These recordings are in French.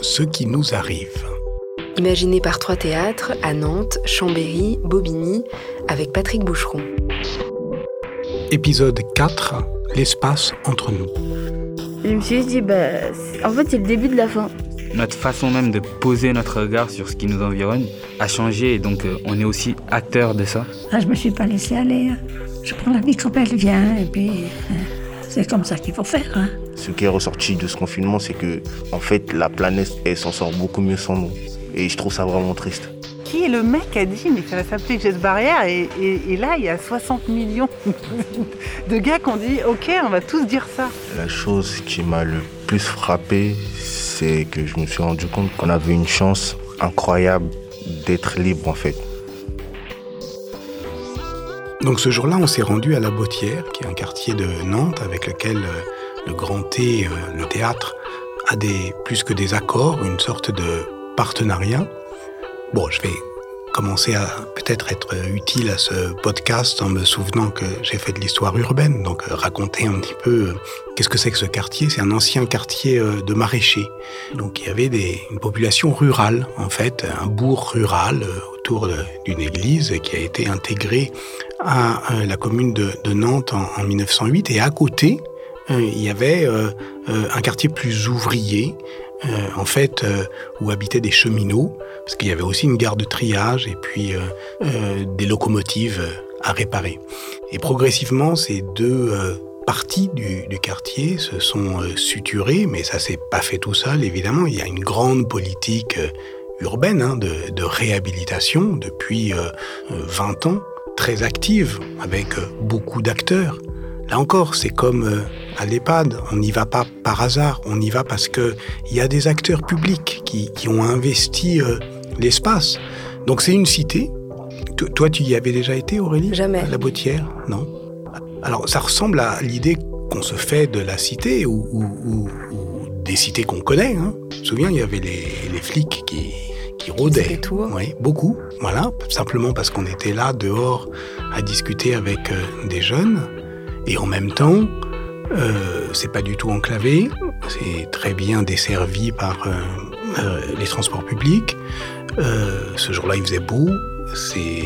Ce qui nous arrive. Imaginé par trois théâtres à Nantes, Chambéry, Bobigny, avec Patrick Boucheron. Épisode 4 L'espace entre nous. Je me suis dit, bah, en fait, c'est le début de la fin. Notre façon même de poser notre regard sur ce qui nous environne a changé et donc euh, on est aussi acteur de ça. Ah, je me suis pas laissé aller. Hein. Je prends la vie comme elle vient et puis euh, c'est comme ça qu'il faut faire. Hein. Ce qui est ressorti de ce confinement, c'est que en fait la planète elle s'en sort beaucoup mieux sans nous. Et je trouve ça vraiment triste. Qui est le mec qui a dit mais ça va s'appeler Geste Barrière et, et, et, là il y a 60 millions de gars qui ont dit ok on va tous dire ça. La chose qui m'a le plus frappé c'est que je me suis rendu compte qu'on avait une chance incroyable d'être libre en fait. Donc ce jour-là, on s'est rendu à La Bottière, qui est un quartier de Nantes avec lequel euh, le Grand T, euh, le théâtre, a plus que des accords, une sorte de partenariat. Bon, je vais commencer à peut-être être utile à ce podcast en me souvenant que j'ai fait de l'histoire urbaine, donc euh, raconter un petit peu qu'est-ce que c'est que ce quartier. C'est un ancien quartier de maraîchers. Donc il y avait des, une population rurale, en fait, un bourg rural autour d'une église qui a été intégrée à la commune de, Nantes en, en, 1908. Et à côté, il y avait un quartier plus ouvrier, en fait, où habitaient des cheminots parce qu'il y avait aussi une gare de triage et puis euh, euh, des locomotives à réparer. Et progressivement, ces deux euh, parties du, quartier se sont euh, suturées, mais ça s'est pas fait tout seul, évidemment. Il y a une grande politique euh, urbaine hein, de, de, réhabilitation depuis 20 ans, très active, avec beaucoup d'acteurs. Là encore, c'est comme à l'EHPAD, on n'y va pas par hasard, on y va parce qu'il y a des acteurs publics qui, qui ont investi euh, l'espace. Donc c'est une cité. T toi, tu y avais déjà été, Aurélie? Jamais. À la Botière Non? Alors, ça ressemble à l'idée qu'on se fait de la cité ou, ou, ou, ou des cités qu'on connaît. Hein. Je me souviens, il y avait les, les flics qui, qui rôdaient. Oui, beaucoup. Voilà, simplement parce qu'on était là, dehors, à discuter avec euh, des jeunes. Et en même temps, euh, c'est pas du tout enclavé, c'est très bien desservi par euh, euh, les transports publics. Ce jour-là, il faisait beau, c'est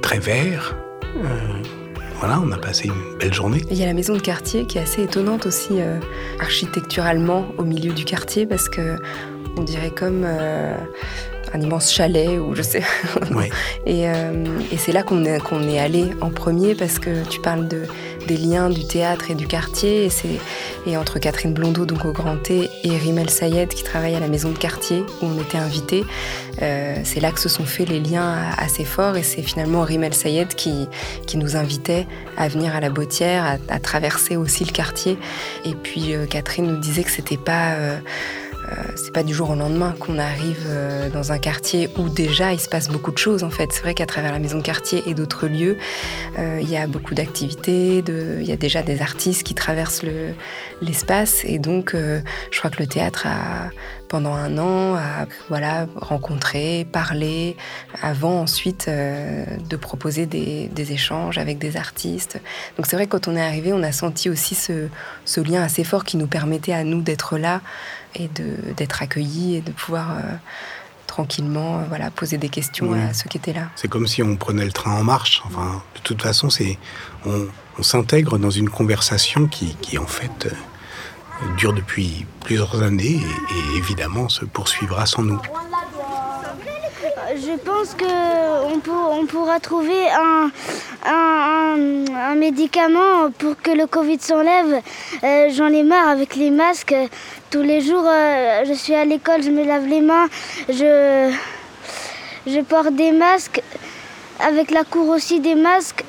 très vert. Voilà, on a passé une belle journée. Il y a la maison de quartier qui est assez étonnante aussi architecturalement au milieu du quartier parce que on dirait comme euh, un immense chalet ou je sais. Ouais. et, euh, et c'est là qu'on est, qu'on est allé en premier parce que tu parles de, des liens du théâtre et du quartier et, c'est, et entre Catherine Blondeau donc au Grand T et Rimel Sayed qui travaille à la maison de quartier où on était invités. Euh, c'est là que se sont faits les liens assez forts et c'est finalement Rimel Sayed qui, qui nous invitait à venir à la Bottière, à, à traverser aussi le quartier. Et puis euh, Catherine nous disait que c'était pas euh, c'est pas du jour au lendemain qu'on arrive euh, dans un quartier où déjà il se passe beaucoup de choses en fait. C'est vrai qu'à travers la maison de quartier et d'autres lieux, euh, il y a beaucoup d'activités, il y a déjà des artistes qui traversent le... l'espace et donc euh, je crois que le théâtre a pendant un an à voilà rencontrer, parler, avant ensuite euh, de proposer des, échanges avec des artistes. Donc c'est vrai que quand on est arrivé, on a senti aussi ce lien assez fort qui nous permettait à nous d'être là et d'être accueillis et de pouvoir euh, tranquillement euh, voilà, poser des questions oui. à ceux qui étaient là. C'est comme si on prenait le train en marche. Enfin, de toute façon, c'est on, on s'intègre dans une conversation qui, qui en fait euh, dure depuis plusieurs années et, et évidemment se poursuivra sans nous. Je pense qu'on pour, on pourra trouver un, un, un, un, médicament pour que le Covid s'enlève. Euh, J'en ai marre avec les masques. Tous les jours, euh, je suis à l'école, je me lave les mains, je, je porte des masques. Avec la cour aussi des masques.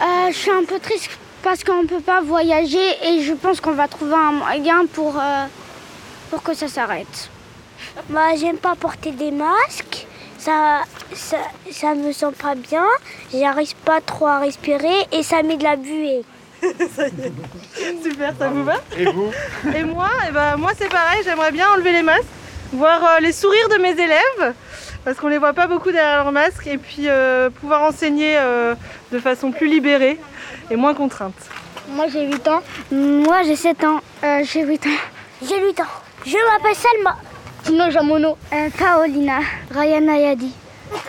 Euh, je suis un peu triste parce qu'on ne peut pas voyager et je pense qu'on va trouver un moyen pour, euh, pour que ça s'arrête. Moi, j'aime pas porter des masques. Ça, ça, ça me sent pas bien. J'arrive pas trop à respirer et ça met de la buée. ça y est. Super, ça vous va Et vous Et moi, et ben, moi c'est pareil, j'aimerais bien enlever les masques, voir euh, les sourires de mes élèves, parce qu'on les voit pas beaucoup derrière leurs masques, et puis euh, pouvoir enseigner euh, de façon plus libérée et moins contrainte. Moi j'ai 8 ans. Moi j'ai 7 ans. Euh, j'ai 8 ans. J'ai 8 ans. Je m'appelle Salma. Sinon Jamono. Euh, Paolina. Ryan Ayadi.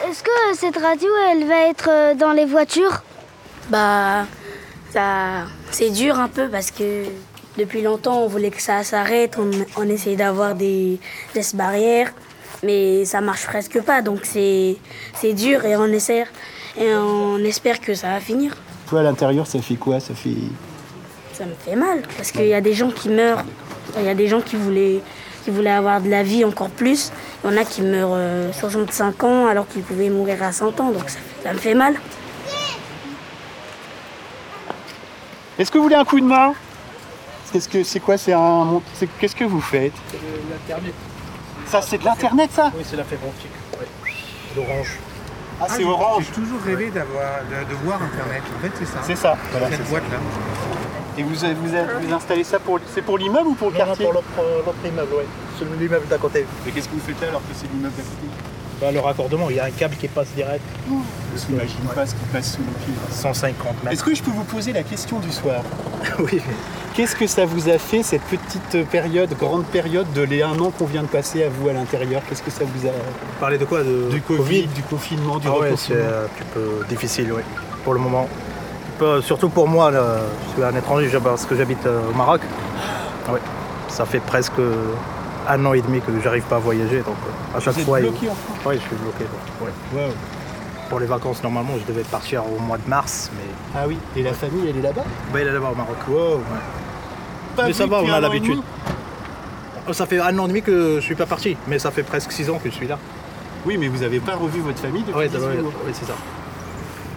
Est-ce que cette radio elle va être euh, dans les voitures? Bah ça c'est dur un peu parce que depuis longtemps on voulait que ça s'arrête, on, on essaye d'avoir des gestes barrières, mais ça marche presque pas donc c'est c'est dur et on essaie et on espère que ça va finir. Toi à l'intérieur ça fait quoi? Ça fait Ça me fait mal parce qu'il y a des gens qui meurent, il y a des gens qui voulaient qui voulaient avoir de la vie encore plus. Il y en a qui meurent euh, 65 ans alors qu'ils pouvaient mourir à 100 ans, donc ça, ça me fait mal. Est-ce que vous voulez un coup de main? Qu'est-ce que c'est quoi C'est un c'est- qu'est-ce que vous faites? L'internet. Ça c'est de l'internet ça? Oui, c'est la fibre optique. Ouais. L'orange. Ah, c'est orange. J'ai toujours rêvé d'avoir, de, de voir Internet. En fait, c'est ça. C'est ça. Voilà, Cette c'est boîte là. Et vous avez, vous avez- vous installez ça pour c'est pour l'immeuble ou pour le Non, non, quartier pour l'autre euh, immeuble, ouais. Celui l'immeuble d'à côté. Mais qu'est-ce que vous faites alors que c'est l'immeuble d'à côté Bah, le raccordement, il y a un câble qui passe direct. Je n'imagine pas ce qui passe sous nos pieds. 150 mètres. Est-ce que je peux vous poser la question du soir Oui. Qu'est-ce que ça vous a fait cette petite période, grande période de les un an qu'on vient de passer à vous à l'intérieur? Qu'est-ce que ça vous a Parler de quoi? De... Du Covid, du confinement, du Ah ouais, c'est un petit peu difficile, oui, pour le moment. Peu- surtout pour moi, là, je suis un étranger parce que j'habite euh, au Maroc. Ouais, ça fait presque un an et demi que j'arrive pas à voyager, donc euh, à chaque êtes fois. bloqué en France? Oui, je suis bloqué. donc, ouais. Wow. Pour les vacances, normalement, je devais partir au mois de mars, mais. Ah oui, et la famille, elle est là-bas? Bah, il est là-bas au Maroc. Wow. Mais ça va, on a l'habitude. Oh, Ça fait un an et demi que je suis pas parti, mais ça fait presque six ans que je suis là. Oui, mais vous n'avez pas revu votre famille depuis Ouais, 18 ouais, mois. ouais, c'est ça.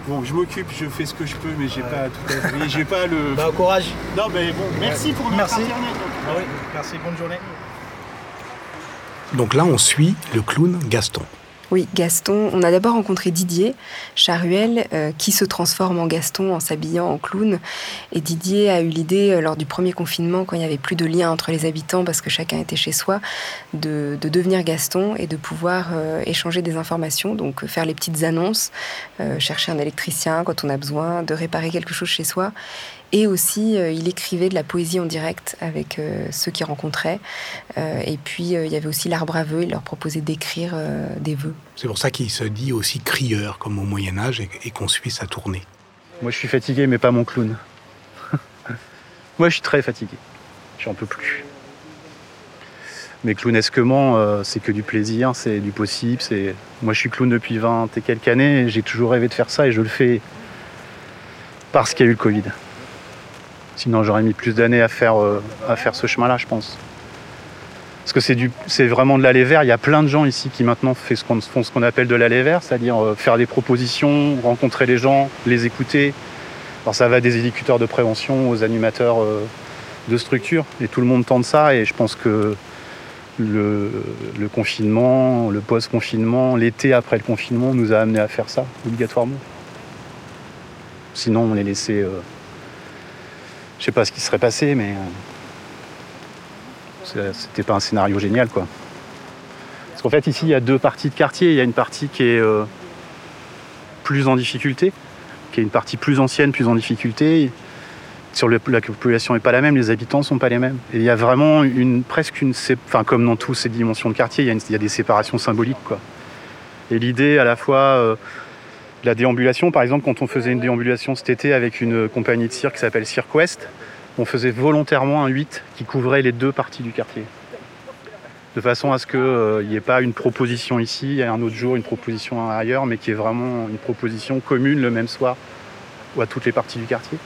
Bon, je m'occupe, je fais ce que je peux, mais j'ai pas tout à fait. J'ai pas le. Bah, courage. Non, mais bon, merci pour notre Merci. internet. Ah oui, merci, bonne journée. Donc là, on suit le clown Gaston. Oui, Gaston. On a d'abord rencontré Didier Charuel, euh, qui se transforme en Gaston en s'habillant en clown. Et Didier a eu l'idée, euh, lors du premier confinement, quand il n'y avait plus de lien entre les habitants, parce que chacun était chez soi, de, de devenir Gaston et de pouvoir euh, échanger des informations, donc faire les petites annonces, chercher un électricien quand on a besoin, de réparer quelque chose chez soi. Et aussi, il écrivait de la poésie en direct avec ceux qu'il rencontrait. Et puis, il y avait aussi l'arbre à vœux. Il leur proposait d'écrire des vœux. C'est pour ça qu'il se dit aussi crieur, comme au Moyen Âge, et, qu'on suit sa tournée. Moi, je suis fatigué, mais pas mon clown. Moi, je suis très fatigué. J'en peux plus. Mais clownesquement, euh, c'est que du plaisir, c'est du possible. Moi, je suis clown depuis 20 et quelques années. J'ai toujours rêvé de faire ça et je le fais parce qu'il y a eu le Covid. Sinon, j'aurais mis plus d'années à faire, euh, à faire ce chemin-là, je pense. Parce que c'est, vraiment de l'aller vers. Il y a plein de gens ici qui maintenant font ce qu'on appelle de l'aller vers, c'est-à-dire euh, faire des propositions, rencontrer les gens, les écouter. Alors ça va des éducateurs de prévention aux animateurs euh, de structure. Et tout le monde tente ça. Et je pense que le, confinement, le post-confinement, l'été après le confinement nous a amené à faire ça, obligatoirement. Sinon, on les laissait. euh, je sais pas ce qui serait passé, mais euh, c'était pas un scénario génial, quoi. Parce qu'en fait, ici, il y a deux parties de quartier. Il y a une partie qui est euh, plus en difficulté, qui est une partie plus ancienne, plus en difficulté. Sur le- la population n'est pas la même, les habitants sont pas les mêmes. Et il y a vraiment une presque une, enfin comme dans toutes ces dimensions de quartier, il y a, des séparations symboliques, quoi. Et l'idée, à la fois, euh, la déambulation, par exemple, quand on faisait une déambulation cet été avec une compagnie de cirque qui s'appelle Cirque Ouest, on faisait volontairement un 8 qui couvrait les deux parties du quartier. De façon à ce qu'il n'y ait pas une proposition ici un autre jour une proposition ailleurs, mais qui est vraiment une proposition commune le même soir ou à toutes les parties du quartier.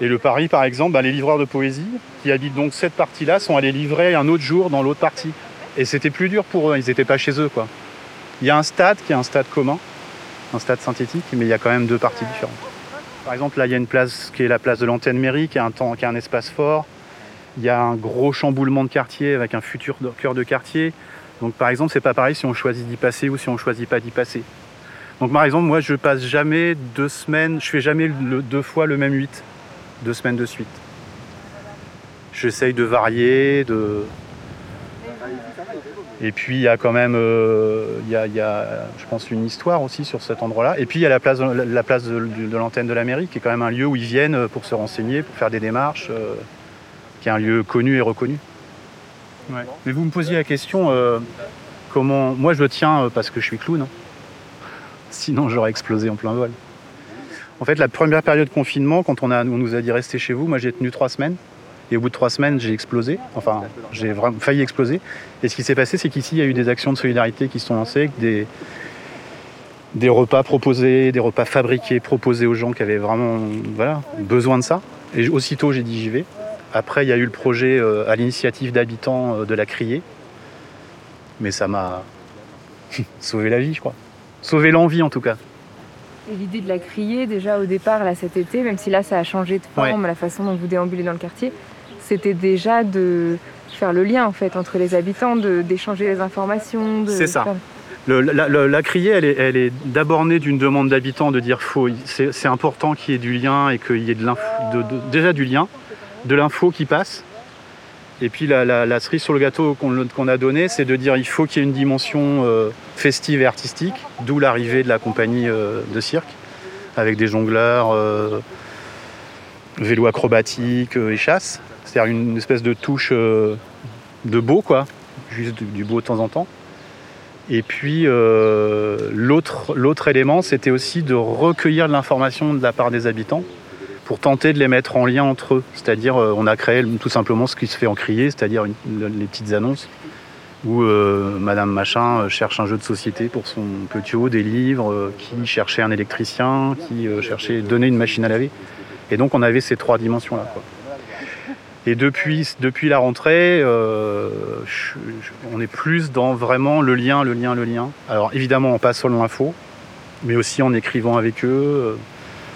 Et le pari, par exemple, bah, les livreurs de poésie qui habitent donc cette partie-là sont allés livrer un autre jour dans l'autre partie. Et c'était plus dur pour eux, ils n'étaient pas chez eux. Quoi. Il y a un stade qui est un stade commun, un stade synthétique, mais il y a quand même deux parties différentes. Par exemple, là, il y a une place qui est la place de l'antenne mairie, qui a un, temps, qui a un espace fort. Il y a un gros chamboulement de quartier avec un futur cœur de quartier. Donc, par exemple, c'est pas pareil si on choisit d'y passer ou si on choisit pas d'y passer. Donc, par exemple, moi, je passe jamais deux semaines, je fais jamais deux fois le même 8, deux semaines de suite. J'essaye de varier, de. Et puis il y a quand même, euh, il, y a, je pense, une histoire aussi sur cet endroit-là. Et puis il y a la place, la place de, l'antenne de la mairie, qui est quand même un lieu où ils viennent pour se renseigner, pour faire des démarches, euh, qui est un lieu connu et reconnu. Mais vous me posiez la question, euh, comment... Moi je tiens euh, parce que je suis clown. hein. Sinon j'aurais explosé en plein vol. En fait, la première période de confinement, quand on, on nous a dit rester chez vous, moi j'ai tenu trois semaines. Et au bout de trois semaines, j'ai explosé. Enfin, j'ai vraiment failli exploser. Et ce qui s'est passé, c'est qu'ici, il y a eu des actions de solidarité qui se sont lancées, des, des repas proposés, des repas fabriqués, proposés aux gens qui avaient vraiment voilà, besoin de ça. Et aussitôt, j'ai dit j'y vais. Après, il y a eu le projet euh, à l'initiative d'habitants euh, de la Criée. Mais ça m'a sauvé la vie, je crois. Sauvé l'envie, en tout cas. Et l'idée de la crier, déjà au départ, là, cet été, même si là, ça a changé de forme, la façon dont vous déambulez dans le quartier, c'était déjà de faire le lien, en fait, entre les habitants, d'échanger les informations. de C'est ça. Le- la, la- la criée, elle est, elle est d'abord née d'une demande d'habitants de dire faut, c'est important qu'il y ait du lien et qu'il y ait de l'info, de- de- déjà du lien, de l'info qui passe. Et puis la, la- cerise sur le gâteau qu'on a donné, c'est de dire il faut qu'il y ait une dimension euh, festive et artistique, d'où l'arrivée de la compagnie euh, de cirque, avec des jongleurs, euh, vélo acrobatique euh, et chasse. C'est-à-dire une espèce de touche euh, de beau, quoi, juste du, beau de temps en temps. Et puis euh, l'autre élément, c'était aussi de recueillir de l'information de la part des habitants pour tenter de les mettre en lien entre eux. C'est-à-dire, euh, on a créé tout simplement ce qui se fait en crier, c'est-à-dire les petites annonces où Madame Machin cherche un jeu de société pour son petit haut, des livres, qui cherchait un électricien, qui cherchait donner une machine à laver. Et donc on avait ces trois dimensions-là. Et depuis, depuis la rentrée, euh, je- je- on est plus dans vraiment le lien, le lien, le lien. Alors évidemment en passant l'info, mais aussi en écrivant avec eux. euh,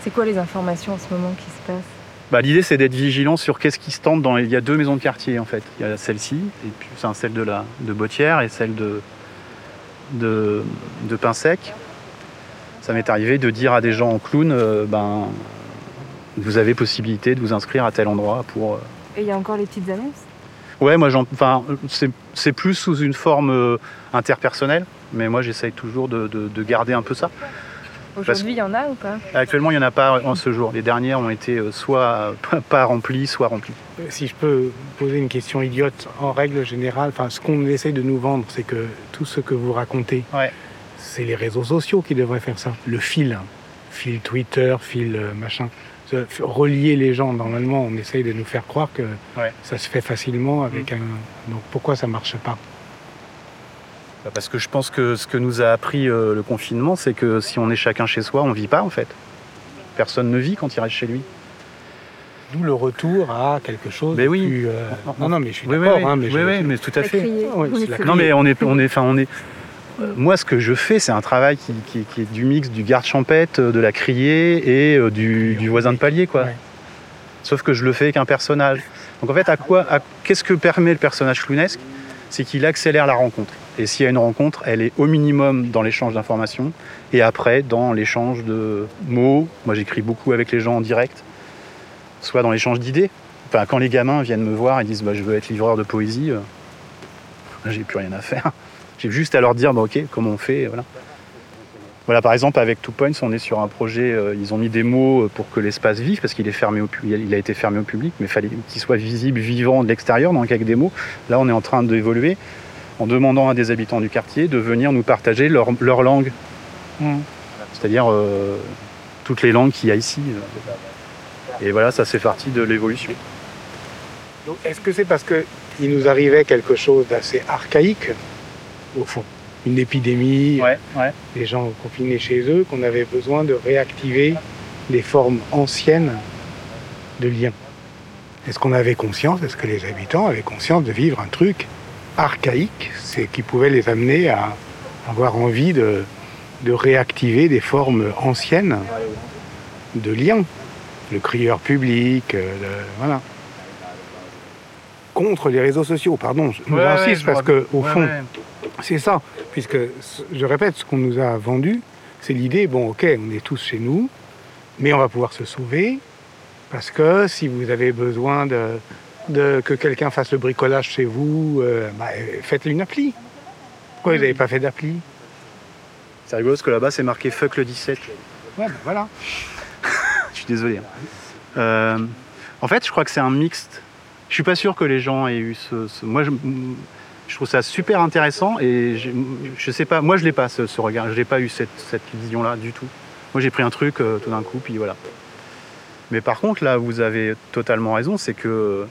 C'est quoi les informations en ce moment qui se passent? Bah, L'idée, c'est d'être vigilant sur qu'est-ce qui se tente dans. les- Il y a deux maisons de quartier, en fait. Il y a celle-ci, et puis celle de, la, de Bottière et celle de, de, de Pinsec. Ça m'est arrivé de dire à des gens en clown euh, ben, vous avez possibilité de vous inscrire à tel endroit pour. euh, Et il y a encore les petites annonces Ouais, moi, j'en- enfin, c'est plus sous une forme euh, interpersonnelle, mais moi, j'essaye toujours de, de- de garder un peu ça. Aujourd'hui, il y en a ou pas? Actuellement, il n'y en a pas en ce jour. Les dernières ont été euh, soit pas- pas remplies, soit remplies. Si je peux poser une question idiote, en règle générale, enfin, ce qu'on essaye de nous vendre, c'est que tout ce que vous racontez, c'est les réseaux sociaux qui devraient faire ça. Le fil, hein. fil Twitter, fil euh, machin. Relier les gens, normalement, on essaye de nous faire croire que ça se fait facilement avec un. Donc pourquoi ça marche pas? Bah, Parce que je pense que ce que nous a appris euh, le confinement, c'est que si on est chacun chez soi, on ne vit pas en fait. Personne ne vit quand il reste chez lui. D'où le retour à quelque chose Mais oui. plus. euh, Non, non, mais je suis Oui, oui, d'accord. oui. hein, mais je- Oui, oui, mais tout à fait. Ouais, Non mais on est, on est, enfin on est. euh, Moi, ce que je fais, c'est un travail qui, qui- qui est du mix du garde champêtre, euh, de la criée et euh, du, du voisin de palier, quoi. Sauf que je le fais avec un personnage. Donc en fait, à quoi, qu'est-ce que permet le personnage clownesque? C'est qu'il accélère la rencontre. Et s'il y a une rencontre, elle est au minimum dans l'échange d'informations et après dans l'échange de mots. Moi, j'écris beaucoup avec les gens en direct, soit dans l'échange d'idées. Enfin, quand les gamins viennent me voir et disent bah, je veux être livreur de poésie, euh, j'ai plus rien à faire. J'ai juste à leur dire bah, ok, comment on fait, voilà. Voilà, par exemple, avec Two Points, on est sur un projet, euh, ils ont mis des mots euh, pour que l'espace vive, parce qu'il est fermé au pu- il a été fermé au public, mais il fallait qu'il soit visible, vivant de l'extérieur, donc avec des mots. Là, on est en train d'évoluer en demandant à des habitants du quartier de venir nous partager leur, leur langue. C'est-à-dire euh, toutes les langues qu'il y a ici. Et voilà, ça c'est partie de l'évolution. Donc, est-ce que c'est parce qu'il nous arrivait quelque chose d'assez archaïque, au fond. Une épidémie, des gens confinés chez eux, qu'on avait besoin de réactiver les formes anciennes de liens. Est-ce qu'on avait conscience, est-ce que les habitants avaient conscience de vivre un truc archaïque, c'est qui pouvait les amener à avoir envie de, de réactiver des formes anciennes de liens? Le crieur public, euh, le- voilà. Contre les réseaux sociaux, pardon, je- Ouais, j'insiste ouais, parce que au fond, Ouais, ouais. C'est ça, puisque je répète, ce qu'on nous a vendu, c'est l'idée, bon ok, on est tous chez nous, mais on va pouvoir se sauver, parce que si vous avez besoin de de, que quelqu'un fasse le bricolage chez vous, euh, bah, faites une appli. Pourquoi vous n'avez pas fait d'appli? C'est rigolo parce que là-bas c'est marqué fuck le 17. Ouais, ben voilà. je suis désolé. hein. Euh, en fait, je crois que c'est un mixte. Je suis pas sûr que les gens aient eu ce. ce- Moi, je, je trouve ça super intéressant et je, je sais pas. Moi, je l'ai pas ce, ce regard. Je n'ai pas eu cette, cette vision-là du tout. Moi, j'ai pris un truc euh, tout d'un coup, puis voilà. Mais par contre, là, vous avez totalement raison, c'est que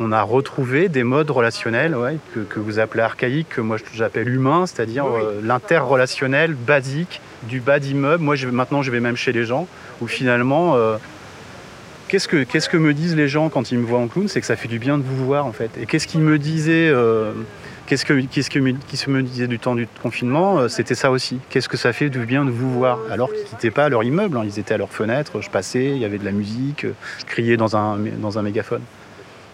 on a retrouvé des modes relationnels ouais, que, que vous appelez archaïques, que moi j'appelle humains, c'est-à-dire euh, l'interrelationnel basique du bas d'immeuble. Moi, je, maintenant, je vais même chez les gens où finalement, euh, qu'est-ce que, qu'est-ce que me disent les gens quand ils me voient en clown? C'est que ça fait du bien de vous voir en fait. Et qu'est-ce qu'ils me disaient euh, Qu'est-ce que, qu'est-ce que me- qui se me disait du temps du confinement Euh, C'était ça aussi. Qu'est-ce que ça fait du bien de vous voir? Alors qu'ils n'étaient pas leur immeuble, hein. ils étaient à leur fenêtre, je passais, il y avait de la musique, je criais dans un, dans un mégaphone.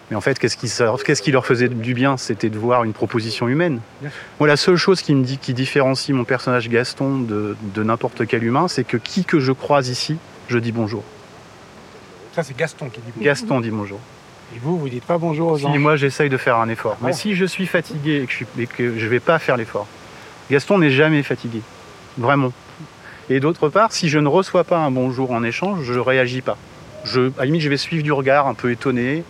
Mais en fait, qu'est-ce qui, leur- qu'est-ce qui leur faisait du bien? C'était de voir une proposition humaine. Moi, la seule chose qui me dit, qui différencie mon personnage Gaston de, de n'importe quel humain, c'est que qui que je croise ici, je dis bonjour. Ça, c'est Gaston qui dit bonjour. Gaston dit bonjour. Et vous, vous dites pas bonjour aux Si gens moi j'essaye de faire un effort. Mais Ouais. si je suis fatigué et que je, suis, et que je vais pas faire l'effort, Gaston n'est jamais fatigué. Vraiment. Et d'autre part, si je ne reçois pas un bonjour en échange, je réagis pas. Je, à la limite, je vais suivre du regard un peu étonné.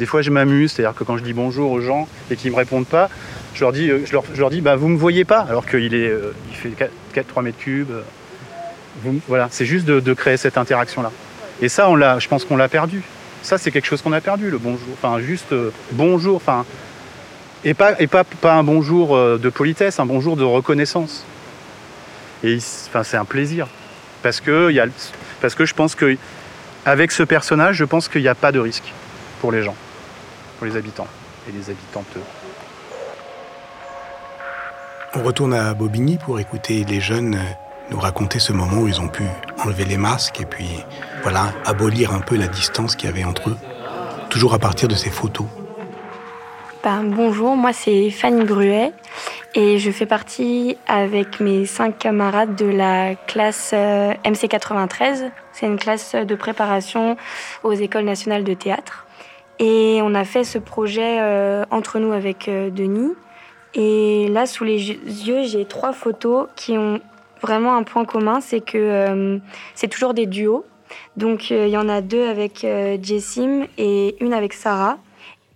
Des fois, je m'amuse, c'est-à-dire que quand je dis bonjour aux gens et qu'ils me répondent pas, je leur dis, euh, je leur, je leur dis bah, vous me voyez pas, alors qu'il est, euh, il fait 4, 3 mètres cubes. vous- voilà, c'est juste de, de créer cette interaction-là. Et ça, on l'a, je pense qu'on l'a perdu. Ça, c'est quelque chose qu'on a perdu, le bonjour. Enfin, juste euh, bonjour. Enfin, et pas, et pas, pas un bonjour euh, de politesse, un bonjour de reconnaissance. Et enfin, c'est un plaisir. Parce que, y a, parce que je pense que avec ce personnage, je pense qu'il n'y a pas de risque pour les gens, pour les habitants et les habitantes. On retourne à Bobigny pour écouter les jeunes nous raconter ce moment où ils ont pu enlever les masques et puis, voilà, abolir un peu la distance qu'il y avait entre eux. Toujours à partir de ces photos. Ben, bonjour, moi c'est Fanny Bruet et je fais partie avec mes cinq camarades de la classe euh, MC93. C'est une classe de préparation aux écoles nationales de théâtre. Et on a fait ce projet euh, entre nous avec euh, Denis. Et là, sous les yeux, j'ai trois photos qui ont vraiment un point commun, c'est que euh, c'est toujours des duos. Donc euh, il y en a deux avec euh, Jessim et une avec Sarah.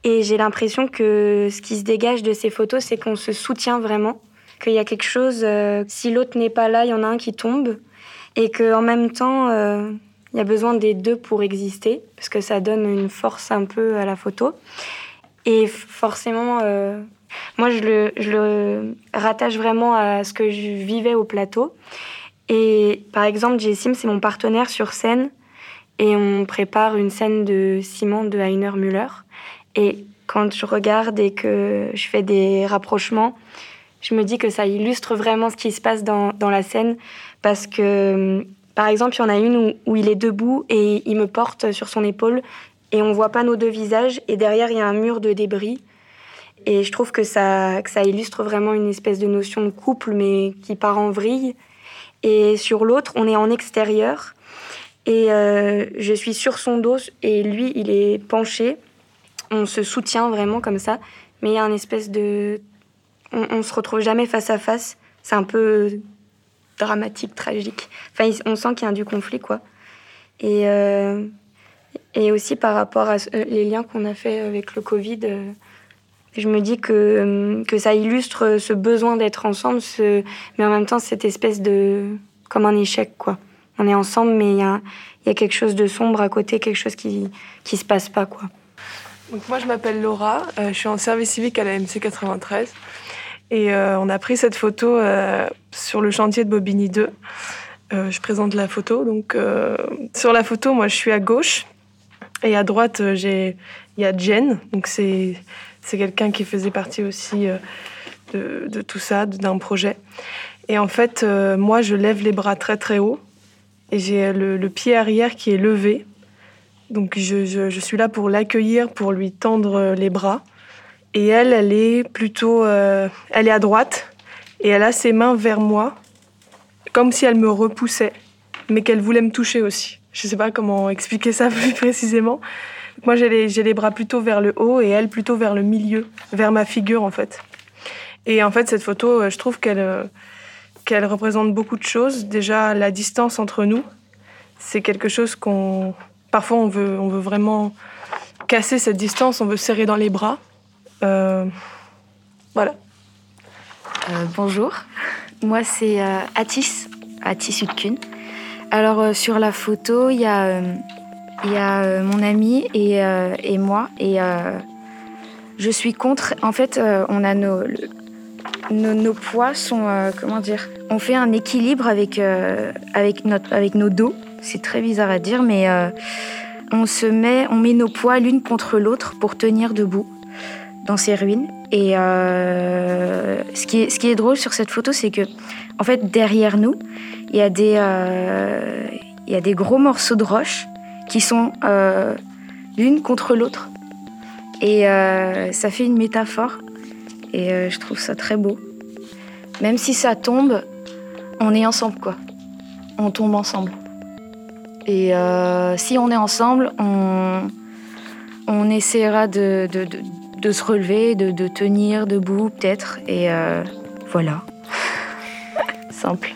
Et j'ai l'impression que ce qui se dégage de ces photos, c'est qu'on se soutient vraiment, qu'il y a quelque chose, si l'autre n'est pas là, il y en a un qui tombe, et qu'en même temps, il y a besoin des deux pour exister, parce que ça donne une force un peu à la photo. Et forcément, euh, moi, je le, je le rattache vraiment à ce que je vivais au plateau. Et par exemple, Jessim, c'est mon partenaire sur scène, et on prépare une scène de Simon de Heiner Müller. Et quand je regarde et que je fais des rapprochements, je me dis que ça illustre vraiment ce qui se passe dans, dans la scène. Parce que, par exemple, il y en a une où, où il est debout et il me porte sur son épaule et on voit pas nos deux visages. Et derrière, il y a un mur de débris. Et je trouve que ça, illustre vraiment une espèce de notion de couple, mais qui part en vrille. Et sur l'autre, on est en extérieur. Et euh, je suis sur son dos et lui, il est penché. On se soutient vraiment comme ça. Mais il y a une espèce de... On, on se retrouve jamais face à face. C'est un peu dramatique, tragique. Enfin, on sent qu'il y a du conflit, quoi. Et, euh, et aussi par rapport à les liens qu'on a fait avec le Covid, euh, je me dis que, euh, que ça illustre ce besoin d'être ensemble, mais en même temps cette espèce de... comme un échec, quoi. On est ensemble, mais il y a, y a quelque chose de sombre à côté, quelque chose qui qui se passe pas, quoi. Donc moi je m'appelle Laura, euh, je suis en service civique à la MC 93 et euh, on a pris cette photo sur le chantier de Bobigny 2. Euh, je présente la photo. Donc sur la photo, moi je suis à gauche et à droite il y a Jen. Donc c'est c'est quelqu'un qui faisait partie aussi euh, de, tout ça, d'un projet. Et en fait, euh, moi je lève les bras très très haut et j'ai le, pied arrière qui est levé. Donc je, suis là pour l'accueillir, pour lui tendre euh, les bras. Et elle, elle est plutôt, elle est à droite et elle a ses mains vers moi, comme si elle me repoussait, mais qu'elle voulait me toucher aussi. Je sais pas comment expliquer ça plus précisément, Moi, j'ai les, bras plutôt vers le haut et elle plutôt vers le milieu, vers ma figure en fait. Et en fait, cette photo, euh, je trouve qu'elle euh, qu'elle représente beaucoup de choses. Déjà, la distance entre nous, c'est quelque chose qu'on. Parfois, on veut, on veut vraiment casser cette distance, on veut serrer dans les bras. Euh, voilà. bonjour, moi c'est Atis, Atis Utkun. Alors, sur la photo, il y a il y a euh, mon ami et, euh, et moi. Et euh, je suis contre. En fait, on a nos, nos, poids sont. comment dire On fait un équilibre avec, avec, notre, avec nos dos. C'est très bizarre à dire, mais on se met, on met nos poids l'une contre l'autre pour tenir debout dans ces ruines. Et ce, qui est, ce qui est drôle sur cette photo, c'est que, en fait, derrière nous, il y a des, il y a des gros morceaux de roche qui sont euh, l'une contre l'autre. Et euh, ça fait une métaphore. Et euh, je trouve ça très beau. Même si ça tombe, on est ensemble, quoi. On tombe ensemble. Et si on est ensemble, on, on essaiera de, de, de, se relever, de, de tenir debout, peut-être. Et voilà. Simple.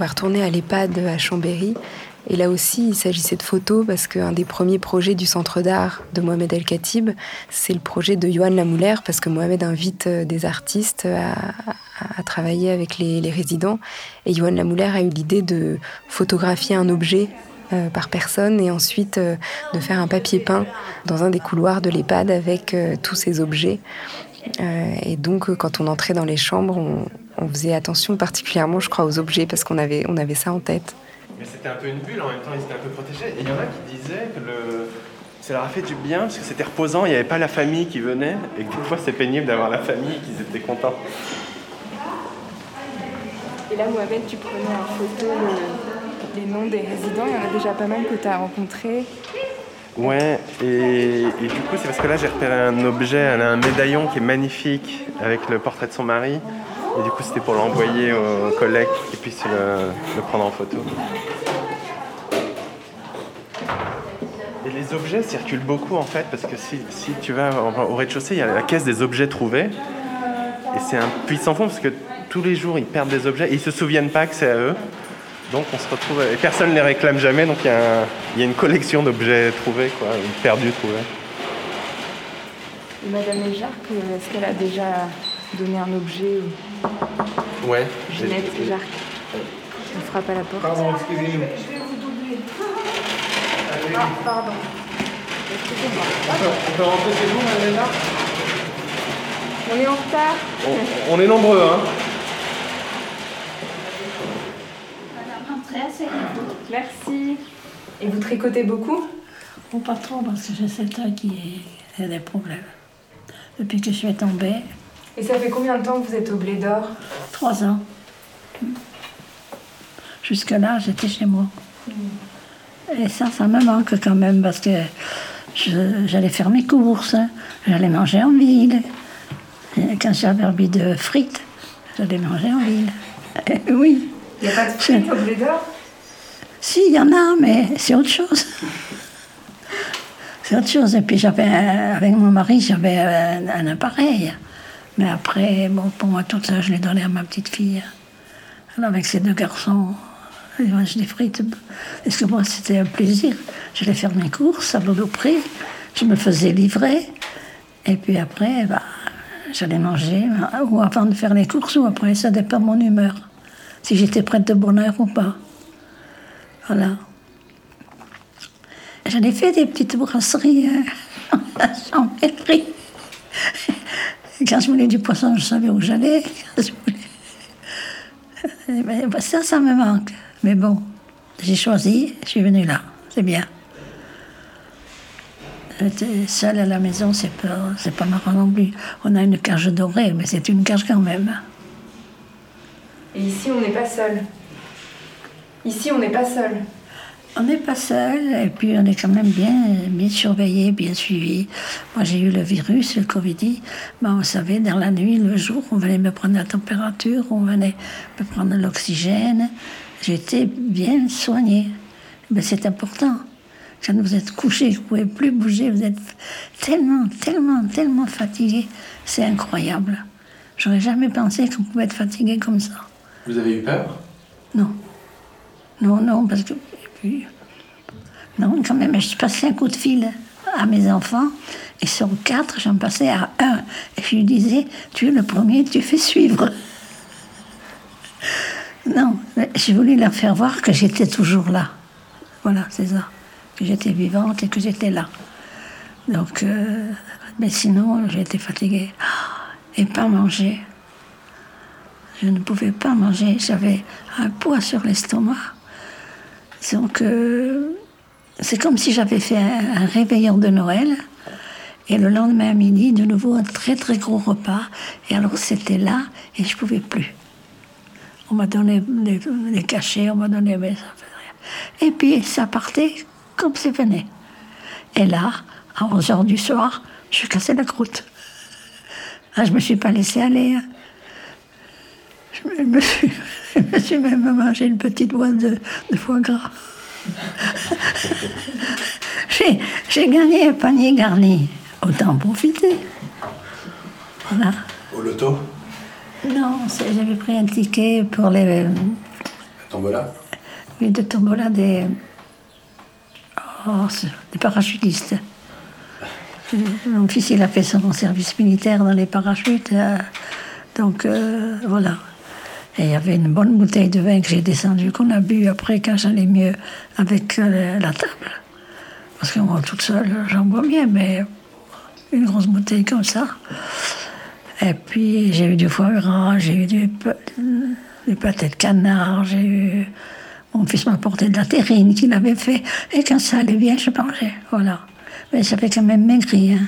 Va retourner à l'EHPAD à Chambéry. Et là aussi, il s'agissait de photos parce qu'un des premiers projets du centre d'art de Mohamed El Khatib, c'est le projet de Johan Lamouler parce que Mohamed invite euh, des artistes à, travailler avec les, résidents. Et Johan Lamouler a eu l'idée de photographier un objet euh, par personne et ensuite euh, de faire un papier peint dans un des couloirs de l'EHPAD avec tous ces objets. et donc, quand on entrait dans les chambres, on, on faisait attention particulièrement, je crois, aux objets parce qu'on avait, on avait ça en tête. Mais c'était un peu une bulle, en même temps ils étaient un peu protégés. Et il y en a qui disaient que le... ça leur a fait du bien parce que c'était reposant, il n'y avait pas la famille qui venait et que fois c'est pénible d'avoir la famille et qu'ils étaient contents. Et là, Mohamed, tu prenais en photo les noms des résidents, il y en a déjà pas mal que tu as rencontrés. Ouais, et, du coup, c'est parce que là, j'ai repéré un objet, elle a un médaillon qui est magnifique avec le portrait de son mari. Et du coup, c'était pour l'envoyer aux collègues qui puissent le, prendre en photo. Et les objets circulent beaucoup en fait, parce que si, si tu vas au rez-de-chaussée, il y a la caisse des objets trouvés. Et c'est un puissant fond parce que tous les jours, ils perdent des objets et ils se souviennent pas que c'est à eux. Donc on se retrouve. Et personne ne les réclame jamais, donc il y, a il y a une collection d'objets trouvés, quoi, perdus trouvés. Madame Léjarc, est-ce qu'elle a déjà donné un objet Ouais. Ginette Léjarc. On frappe à la porte. Pardon, excusez-nous. Ah, pardon. On peut rentrer chez vous, Madame On est en retard. On, on est nombreux, hein. Merci. Et vous tricotez beaucoup? Oh, Pas trop, parce que j'ai cet œil qui a des problèmes. Depuis que je suis tombée. Et ça fait combien de temps que vous êtes au blé d'or Trois ans. Jusque-là, j'étais chez moi. Et ça, ça me manque quand même, parce que j'allais faire mes courses, j'allais manger en ville. Et quand j'avais envie de frites, j'allais manger en ville. oui. Il n'y a pas de frites au blé d'or si, il y en a, mais c'est autre chose. c'est autre chose. Et puis, j'avais, avec mon mari, j'avais un, appareil. Mais après, bon, pour moi, tout ça, je l'ai donné à ma petite fille. Alors, avec ces deux garçons, je les frites. Parce que moi, c'était un plaisir. J'allais faire mes courses à prix. Je me faisais livrer. Et puis après, bah, j'allais manger, ou avant de faire les courses, ou après, ça dépend de mon humeur. Si j'étais prête de bonne heure ou pas. Voilà. J'en ai fait des petites brasseries euh, en Quand je voulais du poisson, je savais où j'allais. Ben, ça, ça me manque. Mais bon, j'ai choisi, je suis venue là. C'est bien. J'étais seule à la maison, c'est pas, c'est pas marrant non plus. On a une cage dorée, mais c'est une cage quand même. Et ici, on n'est pas seul. Ici, on n'est pas seul. On n'est pas seul, et puis on est quand même bien, bien surveillé, bien suivi. Moi, j'ai eu le virus, le Covid. Ben, on savait, dans la nuit, le jour, on venait me prendre la température, on venait me prendre l'oxygène. J'étais bien soignée. Ben, c'est important. Quand vous êtes couché, vous ne pouvez plus bouger, vous êtes tellement, tellement, tellement fatigué. C'est incroyable. J'aurais jamais pensé qu'on pouvait être fatigué comme ça. Vous avez eu peur? Non. Non, non, parce que. Non, quand même, je passais un coup de fil à mes enfants, et sur quatre, j'en passais à un. Et je lui disais Tu es le premier, tu fais suivre. Non, j'ai voulu leur faire voir que j'étais toujours là. Voilà, c'est ça. Que j'étais vivante et que j'étais là. Donc, euh, mais sinon, j'étais fatiguée. Et pas manger. Je ne pouvais pas manger. J'avais un poids sur l'estomac. Donc, euh, c'est comme si j'avais fait un, un réveillon de Noël. Et le lendemain à midi, de nouveau, un très très gros repas. Et alors, c'était là et je ne pouvais plus. On m'a donné des, cachets, on m'a donné. mais ça fait rien. Et puis, ça partait comme c'est venu. Et là, à 11 h du soir, je cassais la croûte. Ah, je ne me suis pas laissée aller. hein. Je me suis, je me suis même mangé une petite boîte de, de foie gras. J'ai gagné un panier garni. Autant en profiter. Voilà. Au loto Non, j'avais pris un ticket pour les. Tombola Oui, de tombola des. Oh, c'est- des parachutistes. Mon fils, il a fait son service militaire dans les parachutes. euh, donc, euh, voilà. Et il y avait une bonne bouteille de vin que j'ai descendu, qu'on a bu après quand j'allais mieux avec euh, la table. Parce que moi, toute seule, j'en bois bien, mais une grosse bouteille comme ça. Et puis, j'ai eu du foie gras, j'ai eu du, du pâté de canard, j'ai eu... Mon fils m'a apporté de la terrine qu'il avait fait. Et quand ça allait bien, je mangeais. Voilà. Mais ça fait quand même maigri. Hein.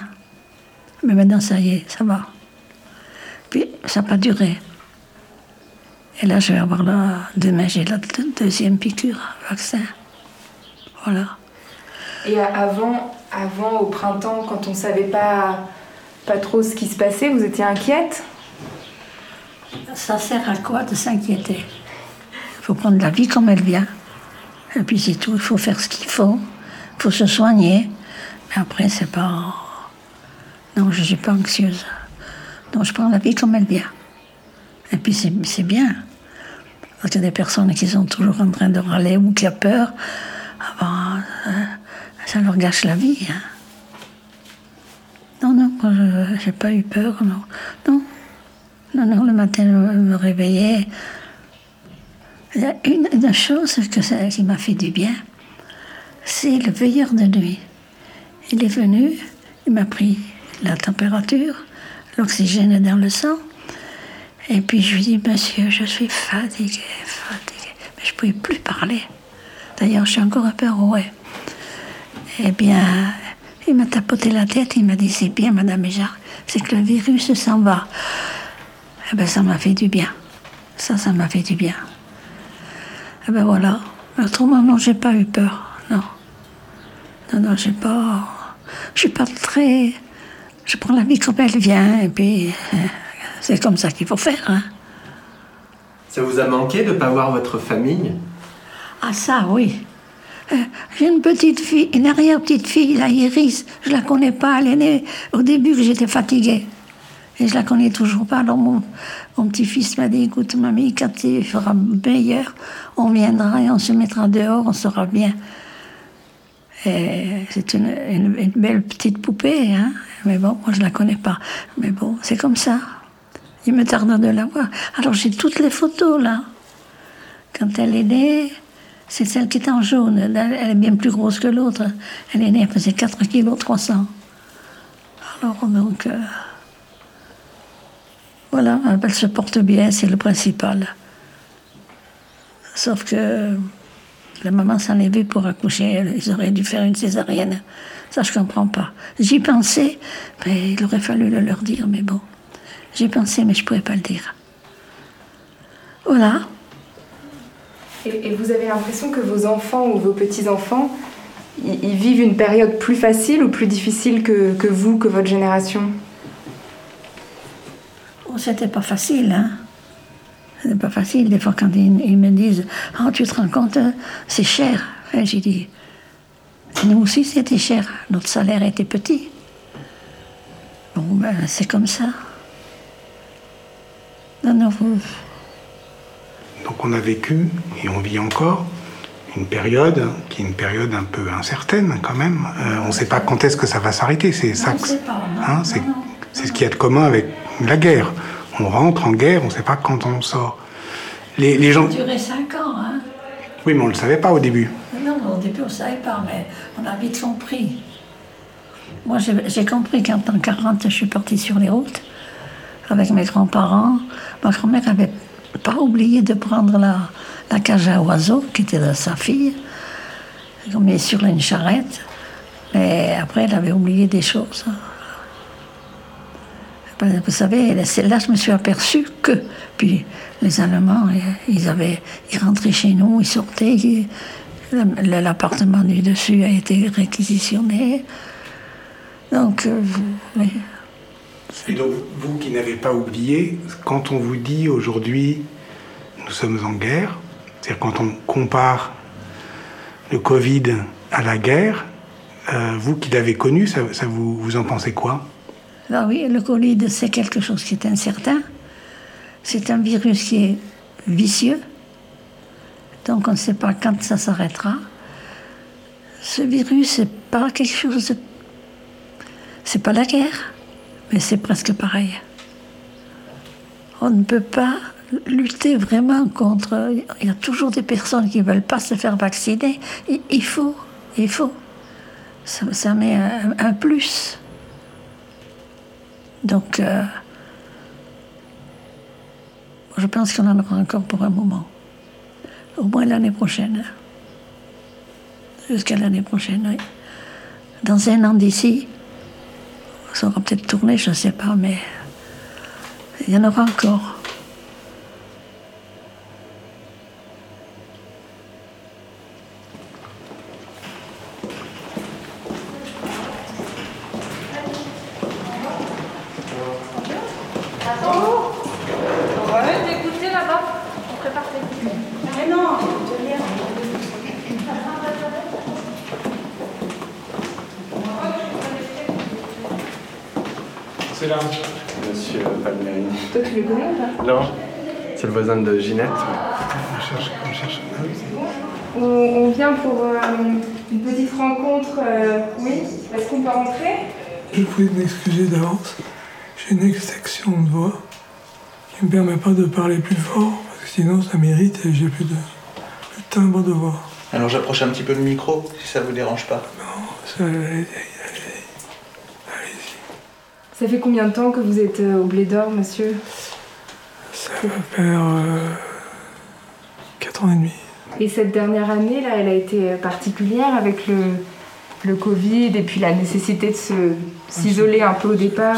Mais maintenant, ça y est, ça va. Puis, ça n'a pas duré. Et là, je vais avoir la... Demain, j'ai la deux- deuxième piqûre, vaccin. Voilà. Et avant, avant, au printemps, quand on savait pas, pas trop ce qui se passait, vous étiez inquiète? Ça sert à quoi de s'inquiéter? Il faut prendre la vie comme elle vient. Et puis c'est tout, il faut faire ce qu'il faut. Il faut se soigner. Mais après, c'est pas. Non, je ne suis pas anxieuse. Donc je prends la vie comme elle vient. Et puis c'est bien. Parce qu'il y a des personnes qui sont toujours en train de râler ou qui ont peur. Ah ben, euh, ça leur gâche la vie. hein. Non, non, je n'ai pas eu peur, non. Non, non, non, le matin, me, me réveiller. Il y a une, chose que qui m'a fait du bien, c'est le veilleur de nuit. Il est venu, il m'a pris la température, l'oxygène dans le sang, et puis je lui dis, monsieur, je suis fatiguée, fatiguée. Mais je ne pouvais plus parler. D'ailleurs, je suis encore un peu rouée. Eh bien, il m'a tapoté la tête, il m'a dit, c'est bien, madame Éjard, c'est que le virus s'en va. Eh ben, ça m'a fait du bien. Ça, ça m'a fait du bien. Eh ben voilà. Autrement, non, j'ai pas eu peur. Non. Non, non, j'ai pas. Je suis pas très. Je prends la vie elle vient, et puis. euh, C'est comme ça qu'il faut faire, hein. Ça vous a manqué de ne pas voir votre famille? Ah, ça, oui. Euh, J'ai une petite fille, une arrière-petite fille, la Iris. Je la connais pas. Elle est née au début que j'étais fatiguée. Et je la connais toujours pas. Alors mon, mon petit-fils m'a dit, écoute, mamie, quand il fera meilleur, on viendra et on se mettra dehors, on sera bien. Et c'est une, une- une belle petite poupée, hein. Mais bon, moi je la connais pas. Mais bon, c'est comme ça. Il me tarde de la voir. Alors j'ai toutes les photos là. Quand elle est née, c'est celle qui est en jaune. Elle elle est bien plus grosse que l'autre. Elle est née, elle faisait 4 kg 300. Alors donc, euh, voilà, elle se porte bien, c'est le principal. Sauf que la maman s'en est vue pour accoucher. Ils auraient dû faire une césarienne. Ça, je comprends pas. J'y pensais, mais il aurait fallu le leur dire, mais bon. J'y pensais, mais je pouvais pas le dire. Voilà. Et, vous avez l'impression que vos enfants ou vos petits-enfants, ils, vivent une période plus facile ou plus difficile que, que vous, que votre génération? Oh, C'était pas facile, hein c'est pas facile. Des fois, quand ils, me disent oh, tu te rends compte, c'est cher. J'ai dit Nous aussi, c'était cher. Notre salaire était petit. Bon, ben, c'est comme ça. Non, non, vous... Donc, on a vécu, et on vit encore, une période qui est une période un peu incertaine quand même. Euh, on ne sait pas quand est-ce que ça va s'arrêter. C'est ça. Hein, c'est ce qu'il y a de commun avec la guerre on rentre en guerre, on ne sait pas quand on sort. Les, les gens... Ça a duré 5 ans, hein Oui, mais on ne le savait pas au début. Non, au début, on ne savait pas, mais on a vite compris. Moi, j'ai compris qu'en tant 40, je suis partie sur les routes avec mes grands-parents. Ma grand-mère n'avait pas oublié de prendre la, cage à oiseaux, qui était de sa fille. Sur une charrette. Mais après, elle avait oublié des choses. Vous savez, là je me suis aperçu que. Puis les Allemands, ils, avaient, ils rentraient chez nous, ils sortaient, l'appartement du dessus a été réquisitionné. Donc, euh, Et donc, vous qui n'avez pas oublié, quand on vous dit aujourd'hui, nous sommes en guerre, c'est-à-dire quand on compare le Covid à la guerre, euh, vous qui l'avez connu, ça, vous, vous en pensez quoi? Ah oui, le Covid, c'est quelque chose qui est incertain. C'est un virus qui est vicieux. Donc on ne sait pas quand ça s'arrêtera. Ce virus, c'est pas quelque chose de... C'est pas la guerre, mais c'est presque pareil. On ne peut pas lutter vraiment contre... Il y a toujours des personnes qui ne veulent pas se faire vacciner. Il faut, il faut. Ça, met un plus. Donc, euh, je pense qu'on en aura encore pour un moment. Au moins l'année prochaine. Jusqu'à l'année prochaine, oui. Dans un an d'ici, ça aura peut-être tourné, je ne sais pas, mais il y en aura encore. De Ginette. On, vient pour euh, une petite rencontre. Euh, oui Est-ce qu'on peut rentrer? Je vous prie de m'excuser d'avance. J'ai une extraction de voix qui ne me permet pas de parler plus fort, parce que sinon ça m'irrite et j'ai plus de, plus de timbre de voix. Alors j'approche un petit peu le micro, si ça vous dérange pas. Non, ça, allez, allez, Ça fait combien de temps que vous êtes euh, au Blé d'Or, monsieur? Faire 4 ans et demi. Et cette dernière année, là, elle a été particulière avec le, le Covid et puis la nécessité de s'isoler un peu au départ.